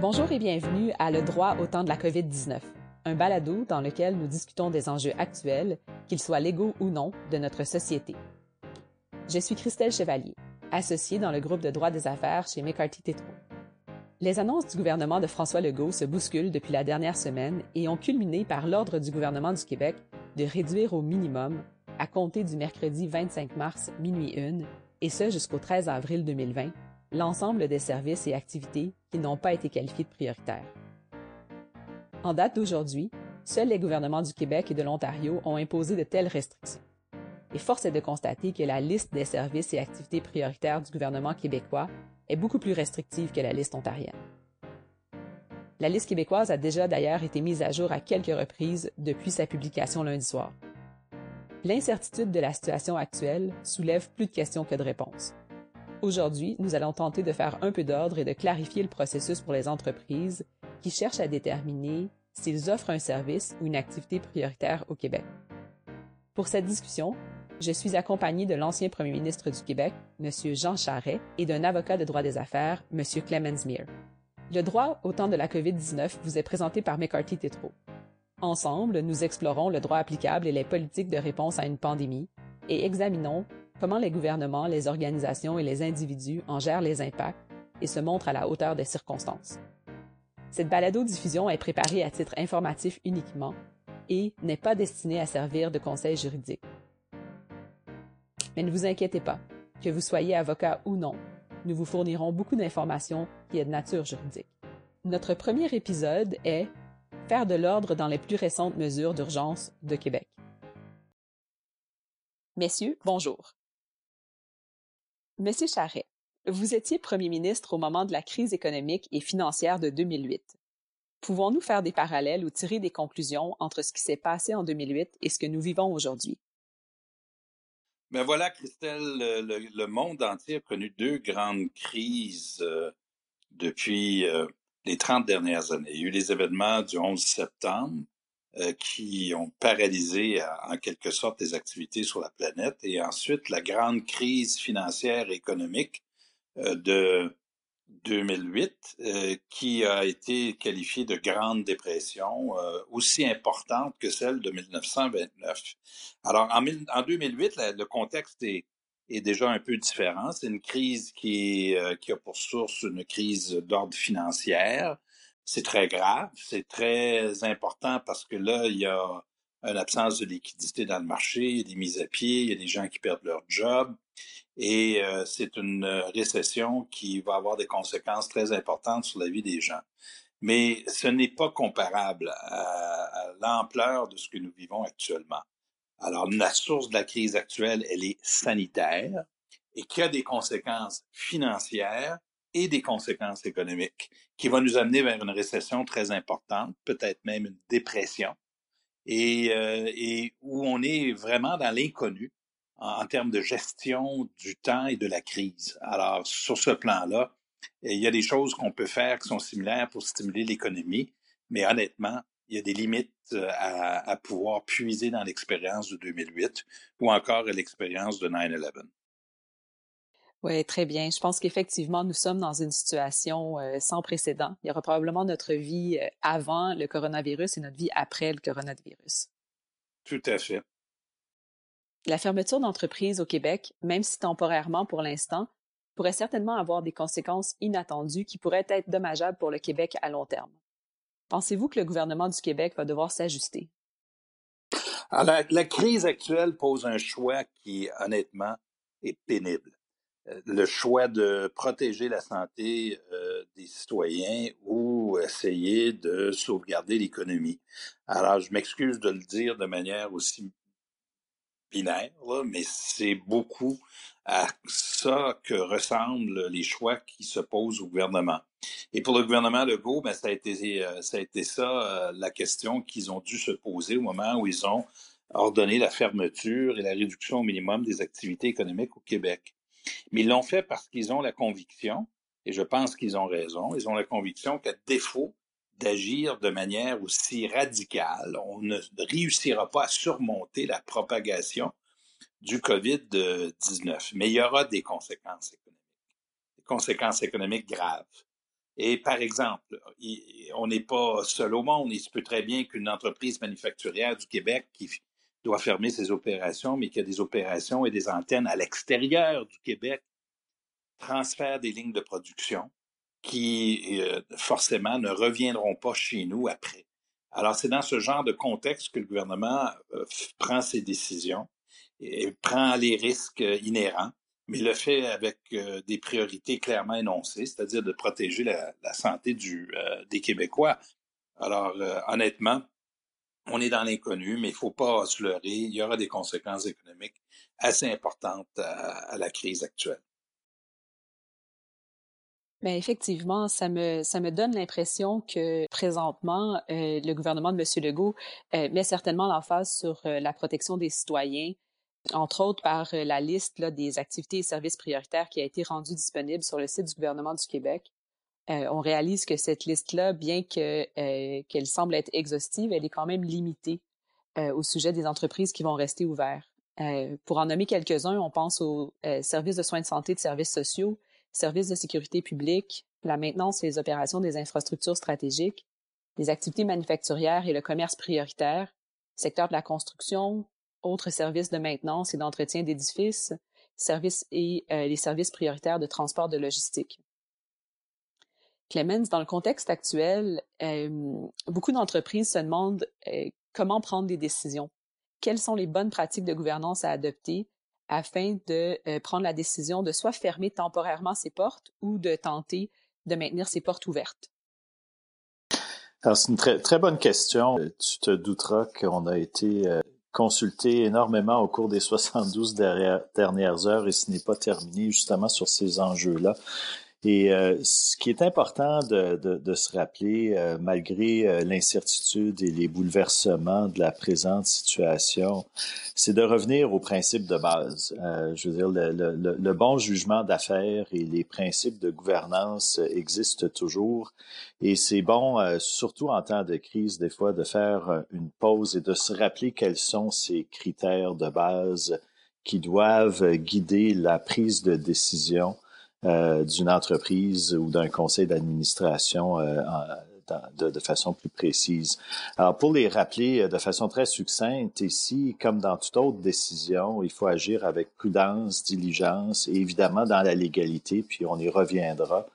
Bonjour et bienvenue à Le droit au temps de la COVID-19, un balado dans lequel nous discutons des enjeux actuels, qu'ils soient légaux ou non, de notre société. Je suis Christelle Chevalier, associée dans le groupe de droit des affaires chez McCarthy Tétro. Les annonces du gouvernement de François Legault se bousculent depuis la dernière semaine et ont culminé par l'ordre du gouvernement du Québec de réduire au minimum, à compter du mercredi 25 mars minuit 1, et ce jusqu'au 13 avril 2020, l'ensemble des services et activités qui n'ont pas été qualifiés de prioritaires. En date d'aujourd'hui, seuls les gouvernements du Québec et de l'Ontario ont imposé de telles restrictions. Et force est de constater que la liste des services et activités prioritaires du gouvernement québécois est beaucoup plus restrictive que la liste ontarienne. La liste québécoise a déjà d'ailleurs été mise à jour à quelques reprises depuis sa publication lundi soir. L'incertitude de la situation actuelle soulève plus de questions que de réponses. Aujourd'hui, nous allons tenter de faire un peu d'ordre et de clarifier le processus pour les entreprises qui cherchent à déterminer s'ils offrent un service ou une activité prioritaire au Québec. Pour cette discussion, je suis accompagné de l'ancien premier ministre du Québec, M. Jean Charret, et d'un avocat de droit des affaires, M. Clemens Meir. Le droit au temps de la COVID-19 vous est présenté par McCarthy Tétro. Ensemble, nous explorons le droit applicable et les politiques de réponse à une pandémie et examinons comment les gouvernements, les organisations et les individus en gèrent les impacts et se montrent à la hauteur des circonstances. Cette balado-diffusion est préparée à titre informatif uniquement et n'est pas destinée à servir de conseil juridique. Mais ne vous inquiétez pas, que vous soyez avocat ou non, nous vous fournirons beaucoup d'informations qui est de nature juridique. Notre premier épisode est Faire de l'ordre dans les plus récentes mesures d'urgence de Québec. Messieurs, bonjour. Monsieur Charret, vous étiez Premier ministre au moment de la crise économique et financière de 2008. Pouvons-nous faire des parallèles ou tirer des conclusions entre ce qui s'est passé en 2008 et ce que nous vivons aujourd'hui? Ben voilà, Christelle, le, monde entier a connu deux grandes crises euh, depuis euh, les 30 dernières années. Il y a eu les événements du 11 septembre qui ont paralysé en quelque sorte les activités sur la planète. Et ensuite, la grande crise financière et économique euh, de 2008, euh, qui a été qualifiée de grande dépression, aussi importante que celle de 1929. Alors, en 2008, le contexte est, est, déjà un peu différent. C'est une crise qui, qui a pour source une crise d'ordre financière, c'est très grave, c'est très important parce que là, il y a une absence de liquidité dans le marché, il y a des mises à pied, il y a des gens qui perdent leur job et euh, c'est une récession qui va avoir des conséquences très importantes sur la vie des gens. Mais ce n'est pas comparable à, l'ampleur de ce que nous vivons actuellement. Alors, la source de la crise actuelle, elle est sanitaire et qui a des conséquences financières et des conséquences économiques qui va nous amener vers une récession très importante, peut-être même une dépression, et, euh, et où on est vraiment dans l'inconnu en, termes de gestion du temps et de la crise. Alors, sur ce plan-là, il y a des choses qu'on peut faire qui sont similaires pour stimuler l'économie, mais honnêtement, il y a des limites euh, à, à pouvoir puiser dans l'expérience de 2008 ou encore l'expérience de 9-11. Oui, très bien. Je pense qu'effectivement, nous sommes dans une situation euh, sans précédent. Il y aura probablement notre vie euh, avant le coronavirus et notre vie après le coronavirus. Tout à fait. La fermeture d'entreprises au Québec, même si temporairement pour l'instant, pourrait certainement avoir des conséquences inattendues qui pourraient être dommageables pour le Québec à long terme. Pensez-vous que le gouvernement du Québec va devoir s'ajuster? Alors, la crise actuelle pose un choix qui, honnêtement, est pénible le choix de protéger la santé euh, des citoyens ou essayer de sauvegarder l'économie. Alors, je m'excuse de le dire de manière aussi binaire, mais c'est beaucoup à ça que ressemblent les choix qui se posent au gouvernement. Et pour le gouvernement Legault, ben, ça a été euh, ça a été ça la question qu'ils ont dû se poser au moment où ils ont ordonné la fermeture et la réduction au minimum des activités économiques au Québec. Mais ils l'ont fait parce qu'ils ont la conviction, et je pense qu'ils ont raison, ils ont la conviction qu'à défaut d'agir de manière aussi radicale, on ne réussira pas à surmonter la propagation du COVID-19. Mais il y aura des conséquences économiques, des conséquences économiques graves. Et par exemple, on n'est pas seul au monde. Il se peut très bien qu'une entreprise manufacturière du Québec qui doit fermer ses opérations, mais qui a des opérations et des antennes à l'extérieur du Québec, transfère des lignes de production qui euh, forcément ne reviendront pas chez nous après. Alors c'est dans ce genre de contexte que le gouvernement euh, prend ses décisions et prend les risques inhérents, mais le fait avec euh, des priorités clairement énoncées, c'est-à-dire de protéger la, santé du, des Québécois. Alors honnêtement, on est dans l'inconnu, mais il ne faut pas se leurrer. Il y aura des conséquences économiques assez importantes à la crise actuelle. Mais effectivement, ça me, ça me donne l'impression que présentement, euh, le gouvernement de M. Legault euh, met certainement l'emphase sur euh, la protection des citoyens, entre autres par la liste des activités et services prioritaires qui a été rendue disponible sur le site du gouvernement du Québec. On réalise que cette liste-là, bien que, qu'elle semble être exhaustive, elle est quand même limitée au sujet des entreprises qui vont rester ouvertes. pour en nommer quelques-uns, on pense aux services de soins de santé, de services sociaux, services de sécurité publique, la maintenance et les opérations des infrastructures stratégiques, les activités manufacturières et le commerce prioritaire, secteur de la construction, autres services de maintenance et d'entretien d'édifices, services et euh, les services prioritaires de transport de logistique. Clemens, dans le contexte actuel, euh, beaucoup d'entreprises se demandent euh, comment prendre des décisions. Quelles sont les bonnes pratiques de gouvernance à adopter afin de euh, prendre la décision de soit fermer temporairement ses portes ou de tenter de maintenir ses portes ouvertes? c'est une très, très bonne question. Tu te douteras qu'on a été consulté énormément au cours des 72 dernières heures et ce n'est pas terminé justement sur ces enjeux-là. Et euh, ce qui est important de, de, de se rappeler, euh, malgré euh, l'incertitude et les bouleversements de la présente situation, c'est de revenir aux principes de base. je veux dire, le, le, le bon jugement d'affaires et les principes de gouvernance existent toujours. Et c'est bon, surtout en temps de crise, des fois, de faire une pause et de se rappeler quels sont ces critères de base qui doivent guider la prise de décision euh, d'une entreprise ou d'un conseil d'administration euh, de, façon plus précise. Alors, pour les rappeler euh, de façon très succincte, ici, comme dans toute autre décision, il faut agir avec prudence, diligence et évidemment dans la légalité, puis on y reviendra.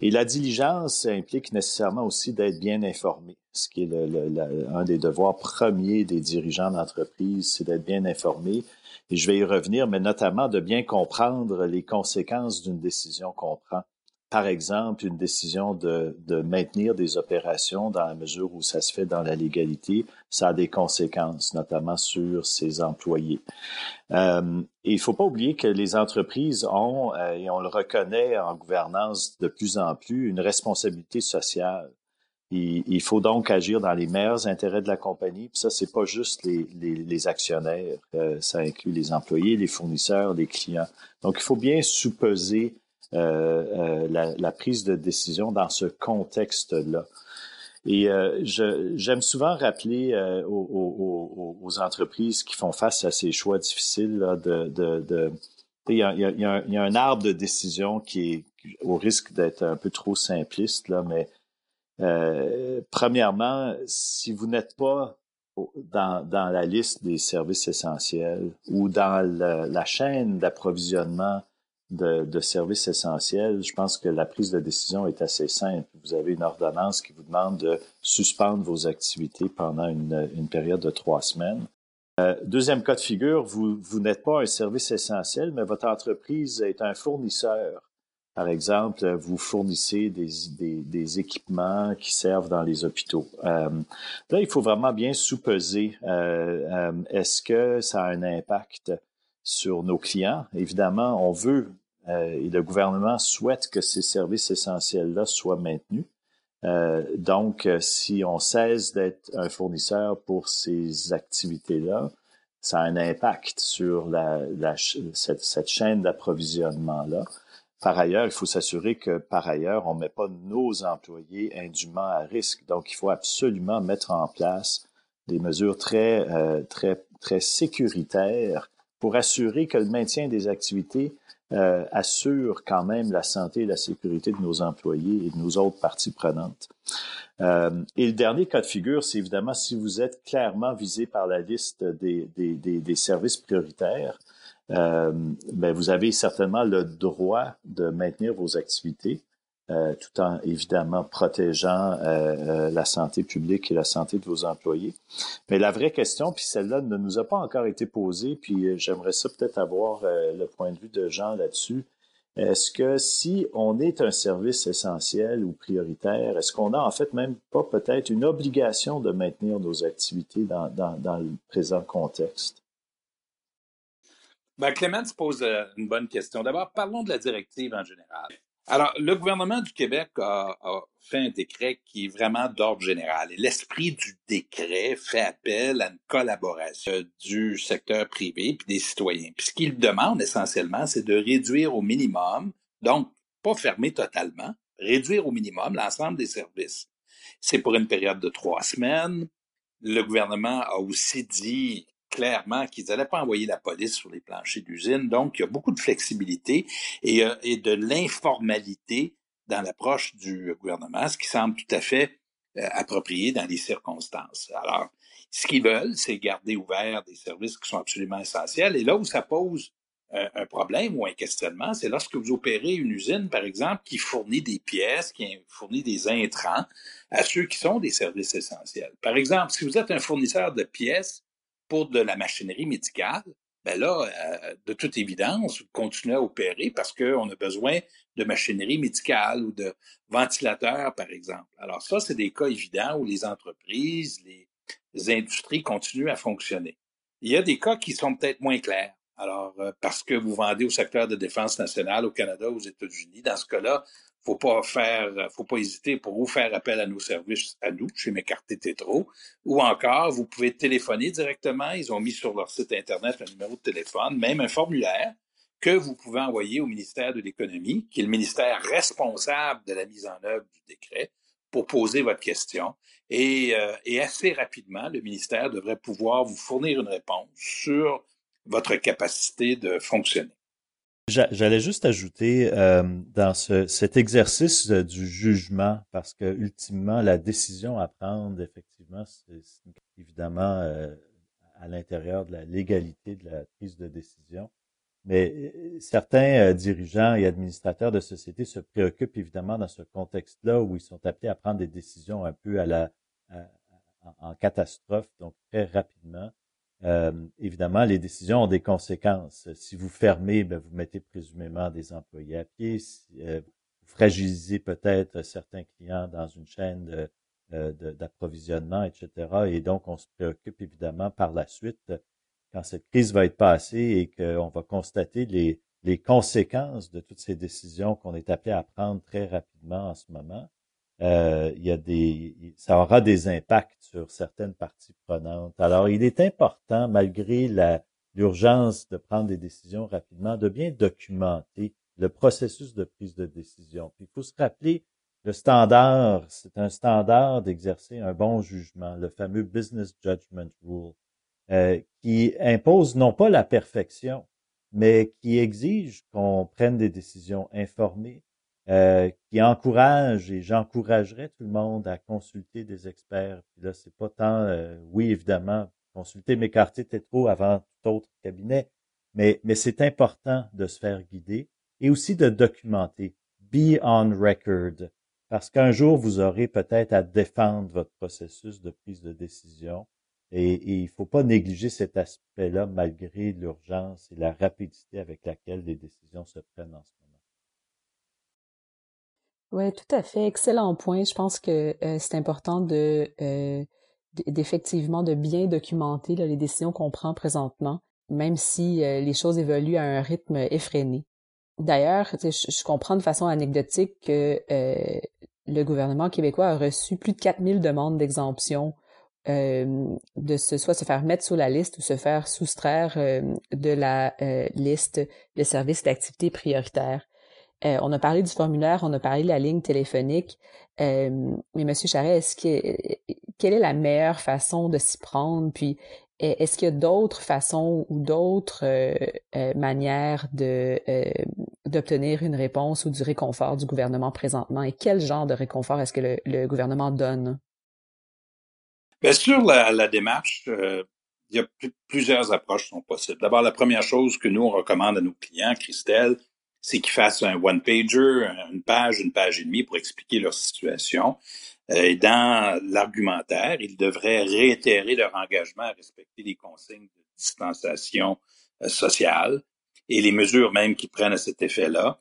Et la diligence implique nécessairement aussi d'être bien informé, ce qui est un des devoirs premiers des dirigeants d'entreprise, c'est d'être bien informé et je vais y revenir, mais notamment de bien comprendre les conséquences d'une décision qu'on prend. Par exemple, une décision de, de, maintenir des opérations dans la mesure où ça se fait dans la légalité, ça a des conséquences, notamment sur ses employés. Euh, et il ne faut pas oublier que les entreprises ont, euh, et on le reconnaît en gouvernance de plus en plus, une responsabilité sociale. Il, faut donc agir dans les meilleurs intérêts de la compagnie. Puis ça, c'est pas juste les, les, actionnaires, euh, ça inclut les employés, les fournisseurs, les clients. Donc, il faut bien sous-peser euh, euh, la, prise de décision dans ce contexte-là. Et j'aime souvent rappeler aux, entreprises qui font face à ces choix difficiles de, il y, a, un, arbre de décision qui est au risque d'être un peu trop simpliste, là, mais euh, premièrement, si vous n'êtes pas dans, la liste des services essentiels ou dans la chaîne d'approvisionnement de, services essentiels, je pense que la prise de décision est assez simple. Vous avez une ordonnance qui vous demande de suspendre vos activités pendant une, période de trois semaines. Euh, deuxième cas de figure, vous, n'êtes pas un service essentiel, mais votre entreprise est un fournisseur par exemple, vous fournissez des, équipements qui servent dans les hôpitaux. Euh, là, il faut vraiment bien sous-peser. Euh, est-ce que ça a un impact sur nos clients? Évidemment, on veut et le gouvernement souhaite que ces services essentiels-là soient maintenus. donc, si on cesse d'être un fournisseur pour ces activités-là, ça a un impact sur la, la cette, cette chaîne d'approvisionnement-là. Par ailleurs, il faut s'assurer que, par ailleurs, on ne met pas nos employés indûment à risque. Donc, il faut absolument mettre en place des mesures très, euh, très, très sécuritaires pour assurer que le maintien des activités euh, assure quand même la santé et la sécurité de nos employés et de nos autres parties prenantes. Euh, et le dernier cas de figure, c'est évidemment si vous êtes clairement visé par la liste des, des, des, des services prioritaires, euh, ben vous avez certainement le droit de maintenir vos activités. Euh, tout en évidemment protégeant euh, euh, la santé publique et la santé de vos employés. Mais la vraie question, puis celle-là ne nous a pas encore été posée, puis j'aimerais ça peut-être avoir le point de vue de Jean là-dessus. Est-ce que si on est un service essentiel ou prioritaire, est-ce qu'on a en fait même pas peut-être une obligation de maintenir nos activités dans, le présent contexte? Ben, Clément pose une bonne question. D'abord, parlons de la directive en général. Alors, le gouvernement du Québec a, fait un décret qui est vraiment d'ordre général. Et l'esprit du décret fait appel à une collaboration du secteur privé et des citoyens. Puis ce qu'il demande essentiellement, c'est de réduire au minimum, donc pas fermer totalement, réduire au minimum l'ensemble des services. C'est pour une période de trois semaines. Le gouvernement a aussi dit clairement qu'ils n'allaient pas envoyer la police sur les planchers d'usine. Donc, il y a beaucoup de flexibilité et, euh, de l'informalité dans l'approche du gouvernement, ce qui semble tout à fait euh, approprié dans les circonstances. Alors, ce qu'ils veulent, c'est garder ouvert des services qui sont absolument essentiels. Et là où ça pose euh, un problème ou un questionnement, c'est lorsque vous opérez une usine, par exemple, qui fournit des pièces, qui fournit des intrants à ceux qui sont des services essentiels. Par exemple, si vous êtes un fournisseur de pièces pour de la machinerie médicale, ben là, euh, de toute évidence, vous continuez à opérer parce qu'on a besoin de machinerie médicale ou de ventilateurs, par exemple. Alors ça, c'est des cas évidents où les entreprises, les, industries continuent à fonctionner. Il y a des cas qui sont peut-être moins clairs. Alors, euh, parce que vous vendez au secteur de défense nationale au Canada, aux États-Unis, dans ce cas-là, faut pas faire, faut pas hésiter pour vous faire appel à nos services, à nous, chez McCarthy Tétro, ou encore, vous pouvez téléphoner directement. Ils ont mis sur leur site Internet un numéro de téléphone, même un formulaire que vous pouvez envoyer au ministère de l'Économie, qui est le ministère responsable de la mise en œuvre du décret, pour poser votre question. Et, euh, et assez rapidement, le ministère devrait pouvoir vous fournir une réponse sur votre capacité de fonctionner. J'allais juste ajouter euh, dans ce, cet exercice euh, du jugement, parce que ultimement, la décision à prendre, effectivement, c'est évidemment euh, à l'intérieur de la légalité de la prise de décision. Mais certains dirigeants et administrateurs de sociétés se préoccupent évidemment dans ce contexte-là où ils sont appelés à prendre des décisions un peu à la en catastrophe, donc très rapidement. Euh, évidemment, les décisions ont des conséquences. Si vous fermez, ben, vous mettez présumément des employés à pied. Euh, vous fragilisez peut-être certains clients dans une chaîne euh, d'approvisionnement, etc. Et donc, on se préoccupe évidemment par la suite, quand cette crise va être passée et qu'on va constater les conséquences de toutes ces décisions qu'on est appelé à prendre très rapidement en ce moment. Euh, il y a des, ça aura des impacts sur certaines parties prenantes. Alors, il est important, malgré la, l'urgence de prendre des décisions rapidement, de bien documenter le processus de prise de décision. Puis, il faut se rappeler, le standard, c'est un standard d'exercer un bon jugement, le fameux Business Judgment Rule, euh, qui impose non pas la perfection, mais qui exige qu'on prenne des décisions informées, euh, qui encourage et j'encouragerais tout le monde à consulter des experts. Puis là, c'est pas tant, euh, oui, évidemment, consulter McCarthy trop avant tout autre cabinet, mais, mais c'est important de se faire guider et aussi de documenter. Be on record. Parce qu'un jour, vous aurez peut-être à défendre votre processus de prise de décision. Et, et il faut pas négliger cet aspect-là malgré l'urgence et la rapidité avec laquelle les décisions se prennent en ce moment. Oui, tout à fait. Excellent point. Je pense que euh, c'est important de euh, d'effectivement de bien documenter les décisions qu'on prend présentement, même si euh, les choses évoluent à un rythme effréné. D'ailleurs, je, comprends de façon anecdotique que le gouvernement québécois a reçu plus de 4000 demandes d'exemption de se, soit se faire mettre sur la liste ou se faire soustraire de la liste de services d'activité prioritaires. Euh, on a parlé du formulaire, on a parlé de la ligne téléphonique, euh, mais Monsieur Charret, est-ce que quelle est la meilleure façon de s'y prendre? Puis est-ce qu'il y a d'autres façons ou d'autres manières de d'obtenir une réponse ou du réconfort du gouvernement présentement? Et quel genre de réconfort est-ce que le, gouvernement donne? Bien sûr, la, démarche, il y a plusieurs approches qui sont possibles. D'abord, la première chose que nous, on recommande à nos clients, Christelle, c'est qu'ils fassent un one-pager, une page, une page et demie pour expliquer leur situation. Euh, dans l'argumentaire, ils devraient réitérer leur engagement à respecter les consignes de distanciation euh, sociale et les mesures même qu'ils prennent à cet effet-là,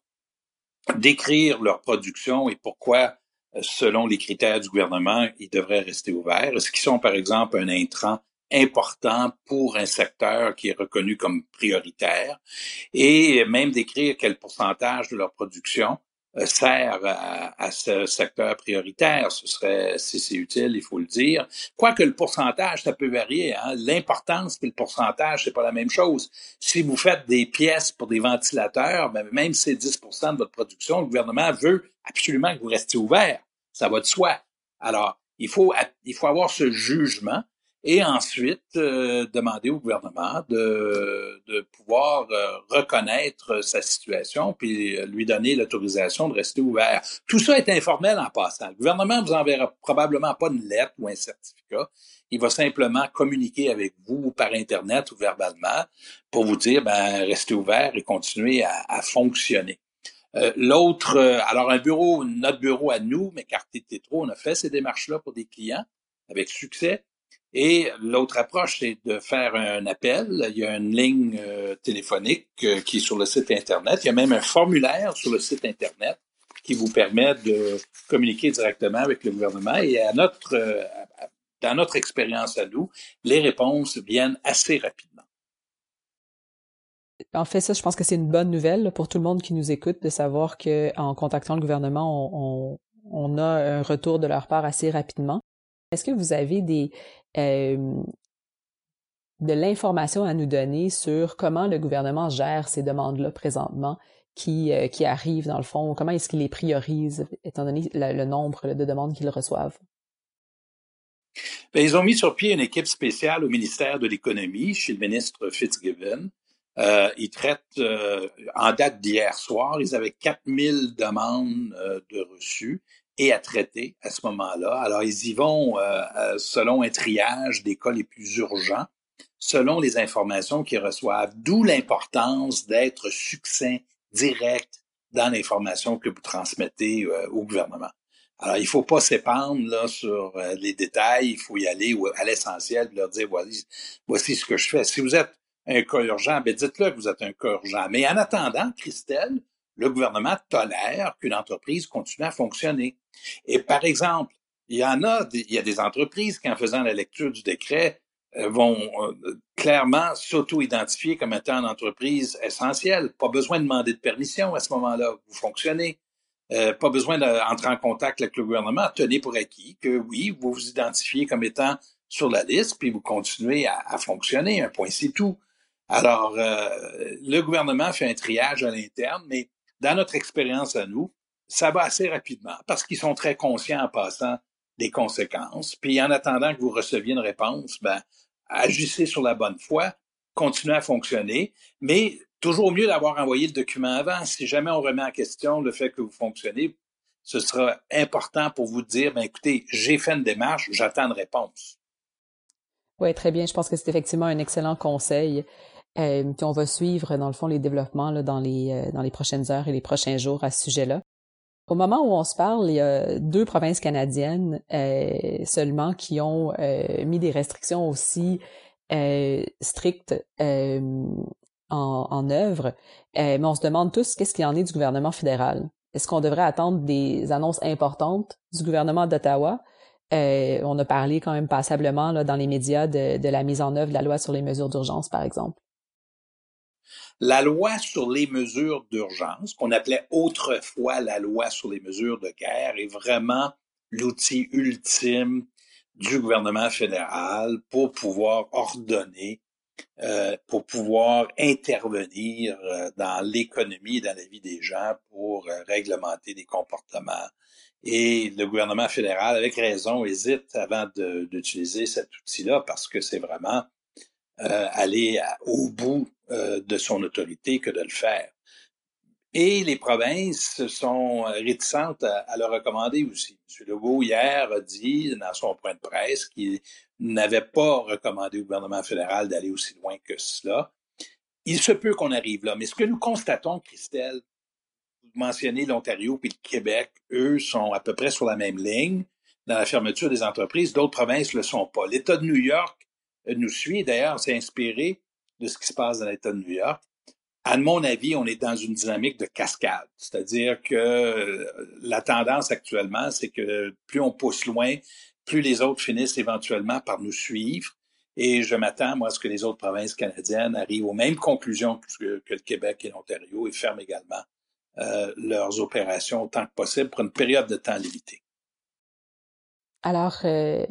décrire leur production et pourquoi, euh, selon les critères du gouvernement, ils devraient rester ouverts. Est-ce qu'ils sont, par exemple, un intrant important pour un secteur qui est reconnu comme prioritaire et même décrire quel pourcentage de leur production euh, sert à, ce secteur prioritaire. Ce serait, si c'est utile, il faut le dire. Quoique le pourcentage, ça peut varier. Hein. L'importance et le pourcentage, c'est pas la même chose. Si vous faites des pièces pour des ventilateurs, ben, même si c'est 10% de votre production, le gouvernement veut absolument que vous restiez ouvert. Ça va de soi. Alors, il faut, il faut avoir ce jugement et ensuite euh, demander au gouvernement de, de pouvoir euh, reconnaître sa situation puis lui donner l'autorisation de rester ouvert. Tout ça est informel en passant. Le gouvernement vous enverra probablement pas une lettre ou un certificat. Il va simplement communiquer avec vous par Internet ou verbalement pour vous dire, ben, restez ouvert et continuez à, à fonctionner. Euh, L'autre, euh, alors un bureau, notre bureau à nous, mais Cartier Tétro, on a fait ces démarches-là pour des clients avec succès. Et l'autre approche, c'est de faire un appel. Il y a une ligne euh, téléphonique euh, qui est sur le site Internet. Il y a même un formulaire sur le site Internet qui vous permet de communiquer directement avec le gouvernement. Et à notre, euh, dans notre expérience à nous, les réponses viennent assez rapidement. En fait, ça, je pense que c'est une bonne nouvelle pour tout le monde qui nous écoute de savoir qu'en contactant le gouvernement, on, on a un retour de leur part assez rapidement. Est-ce que vous avez de l'information à nous donner sur comment le gouvernement gère ces demandes-là présentement qui, euh, arrivent dans le fond, comment est-ce qu'il les priorise étant donné le, nombre de demandes qu'ils reçoivent? Bien, ils ont mis sur pied une équipe spéciale au ministère de l'Économie chez le ministre Fitzgibbon. Euh, ils traitent, euh, en date d'hier soir, ils avaient 4000 demandes de reçus et à traiter à ce moment-là. Alors, ils y vont euh, euh, selon un triage des cas les plus urgents, selon les informations qu'ils reçoivent, d'où l'importance d'être succinct, direct dans l'information que vous transmettez euh, au gouvernement. Alors, il faut pas s'épandre là sur les détails, il faut y aller à l'essentiel, leur dire voici, voici ce que je fais. Si vous êtes un cas urgent, ben dites-le que vous êtes un cas urgent. Mais en attendant, Christelle, le gouvernement tolère qu'une entreprise continue à fonctionner. Et par exemple, il y en a, il y a des entreprises qui, en faisant la lecture du décret, euh, vont euh, clairement s'auto-identifier comme étant une entreprise essentielle. Pas besoin de demander de permission à ce moment-là. Vous fonctionnez. Euh, pas besoin d'entrer en contact avec le gouvernement. Tenez pour acquis que oui, vous vous identifiez comme étant sur la liste, puis vous continuez à, à fonctionner. Un point, c'est tout. Alors, le gouvernement fait un triage à l'interne, mais dans notre expérience à nous, ça va assez rapidement parce qu'ils sont très conscients en passant des conséquences. Puis en attendant que vous receviez une réponse, ben, agissez sur la bonne foi, continuez à fonctionner, mais toujours mieux d'avoir envoyé le document avant. Si jamais on remet en question le fait que vous fonctionnez, ce sera important pour vous dire, ben, écoutez, j'ai fait une démarche, j'attends une réponse. Oui, très bien. Je pense que c'est effectivement un excellent conseil. Euh, puis on va suivre, dans le fond, les développements là, dans, les, euh, dans les prochaines heures et les prochains jours à ce sujet-là. Au moment où on se parle, il y a deux provinces canadiennes euh, seulement qui ont euh, mis des restrictions aussi euh, strictes en, en, œuvre. mais on se demande tous qu'est-ce qu'il en est du gouvernement fédéral. Est-ce qu'on devrait attendre des annonces importantes du gouvernement d'Ottawa? on a parlé quand même passablement là, dans les médias de, de la mise en œuvre de la loi sur les mesures d'urgence, par exemple. La loi sur les mesures d'urgence, qu'on appelait autrefois la loi sur les mesures de guerre, est vraiment l'outil ultime du gouvernement fédéral pour pouvoir ordonner, euh, pour pouvoir intervenir euh, dans l'économie et dans la vie des gens pour euh, réglementer des comportements. Et le gouvernement fédéral, avec raison, hésite avant d'utiliser cet outil-là parce que c'est vraiment aller au bout de son autorité que de le faire. Et les provinces sont réticentes à, le recommander aussi. M. Legault, hier, a dit dans son point de presse qu'il n'avait pas recommandé au gouvernement fédéral d'aller aussi loin que cela. Il se peut qu'on arrive là. Mais ce que nous constatons, Christelle, vous mentionnez l'Ontario puis le Québec, eux sont à peu près sur la même ligne dans la fermeture des entreprises. D'autres provinces ne le sont pas. L'État de New York nous suit. D'ailleurs, s'est inspiré de ce qui se passe dans l'État de New York à mon avis, on est dans une dynamique de cascade. C'est-à-dire que euh, la tendance actuellement, c'est que plus on pousse loin, plus les autres finissent éventuellement par nous suivre. Et je m'attends, moi, à ce que les autres provinces canadiennes arrivent aux mêmes conclusions que, le Québec et l'Ontario et ferment également euh, leurs opérations autant que possible pour une période de temps limitée. Alors, euh,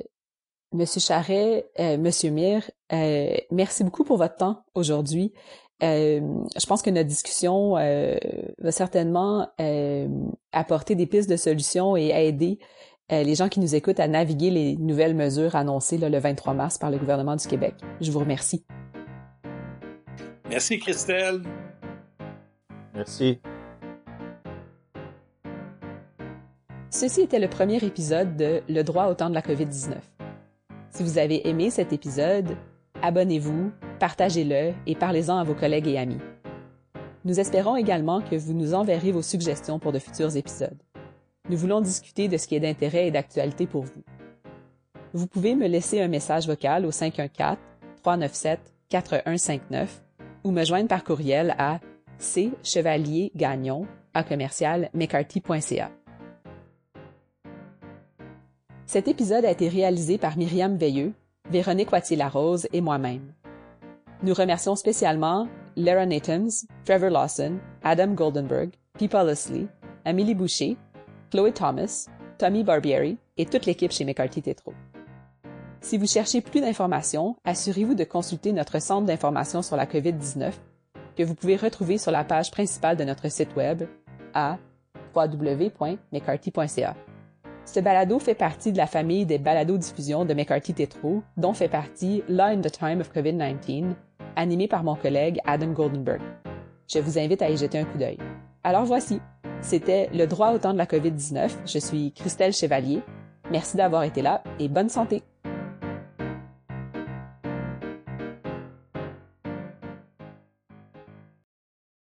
Monsieur Charret, euh, Monsieur Mir, euh, merci beaucoup pour votre temps aujourd'hui. Euh, je pense que notre discussion euh, va certainement euh, apporter des pistes de solutions et aider les gens qui nous écoutent à naviguer les nouvelles mesures annoncées le 23 mars par le gouvernement du Québec. Je vous remercie. Merci, Christelle. Merci. Ceci était le premier épisode de Le droit au temps de la COVID-19. Si vous avez aimé cet épisode, abonnez-vous, partagez-le et parlez-en à vos collègues et amis. Nous espérons également que vous nous enverrez vos suggestions pour de futurs épisodes. Nous voulons discuter de ce qui est d'intérêt et d'actualité pour vous. Vous pouvez me laisser un message vocal au 514-397-4159 ou me joindre par courriel à cchevaliergagnon à commercial Cet épisode a été réalisé par Myriam Veilleux, Véronique Wattier-Larose et moi-même. Nous remercions spécialement Lara Natans, Trevor Lawson, Adam Goldenberg, Pippa Leslie, Amélie Boucher, Chloé Thomas, Tommy Barbieri et toute l'équipe chez McCarthy Tétro. Si vous cherchez plus d'informations, assurez-vous de consulter notre centre d'information sur la COVID-19 que vous pouvez retrouver sur la page principale de notre site web à www.mccarthy.ca. Ce balado fait partie de la famille des balados-diffusion de McCarthy Tétro, dont fait partie Law in the Time of COVID-19, animé par mon collègue Adam Goldenberg. Je vous invite à y jeter un coup d'œil. Alors voici, c'était Le droit au temps de la COVID-19. Je suis Christelle Chevalier. Merci d'avoir été là et bonne santé!